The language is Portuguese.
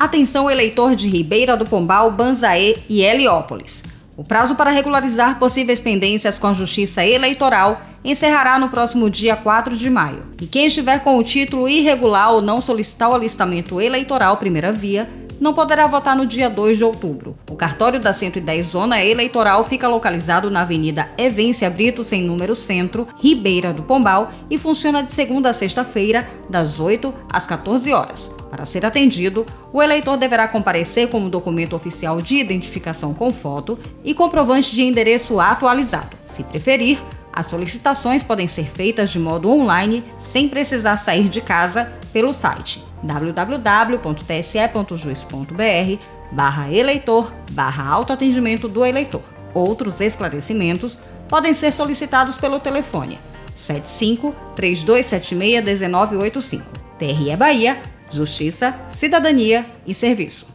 Atenção eleitor de Ribeira do Pombal, Banzaê e Heliópolis. O prazo para regularizar possíveis pendências com a Justiça Eleitoral encerrará no próximo dia 4 de maio. E quem estiver com o título irregular ou não solicitar o alistamento eleitoral primeira via, não poderá votar no dia 2 de outubro. O cartório da 110 Zona Eleitoral fica localizado na Avenida Evência Brito, sem número centro, Ribeira do Pombal, e funciona de segunda a sexta-feira, das 8 às 14 horas. Para ser atendido, o eleitor deverá comparecer com um documento oficial de identificação com foto e comprovante de endereço atualizado. Se preferir, as solicitações podem ser feitas de modo online, sem precisar sair de casa, pelo site www.tse.juiz.br barra eleitor barra autoatendimento do eleitor. Outros esclarecimentos podem ser solicitados pelo telefone 75 3276 1985. TRE Bahia Justiça, Cidadania e Serviço.